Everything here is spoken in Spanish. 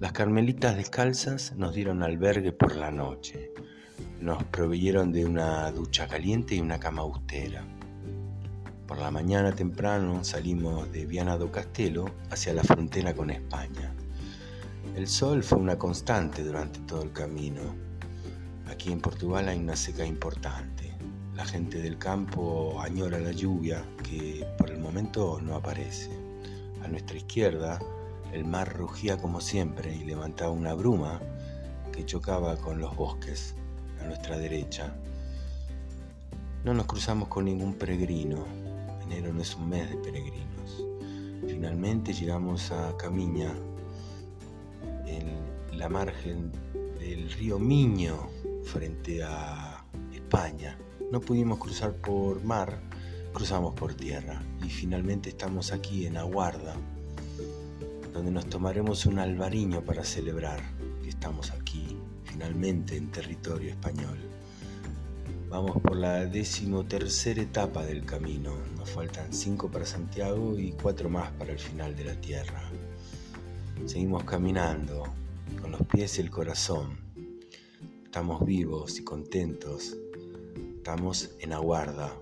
Las carmelitas descalzas nos dieron albergue por la noche. Nos proveyeron de una ducha caliente y una cama austera. Por la mañana temprano salimos de Viana do Castelo hacia la frontera con España. El sol fue una constante durante todo el camino. Aquí en Portugal hay una seca importante. La gente del campo añora la lluvia que por el momento no aparece. A nuestra izquierda el mar rugía como siempre y levantaba una bruma que chocaba con los bosques a nuestra derecha. No nos cruzamos con ningún peregrino. Enero no es un mes de peregrinos. Finalmente llegamos a Camiña, en la margen del río Miño, frente a España. No pudimos cruzar por mar, cruzamos por tierra y finalmente estamos aquí en Aguarda, donde nos tomaremos un albariño para celebrar que estamos aquí, finalmente en territorio español. Vamos por la decimotercera etapa del camino. Nos faltan cinco para Santiago y cuatro más para el final de la tierra. Seguimos caminando con los pies y el corazón. Estamos vivos y contentos. Estamos en aguarda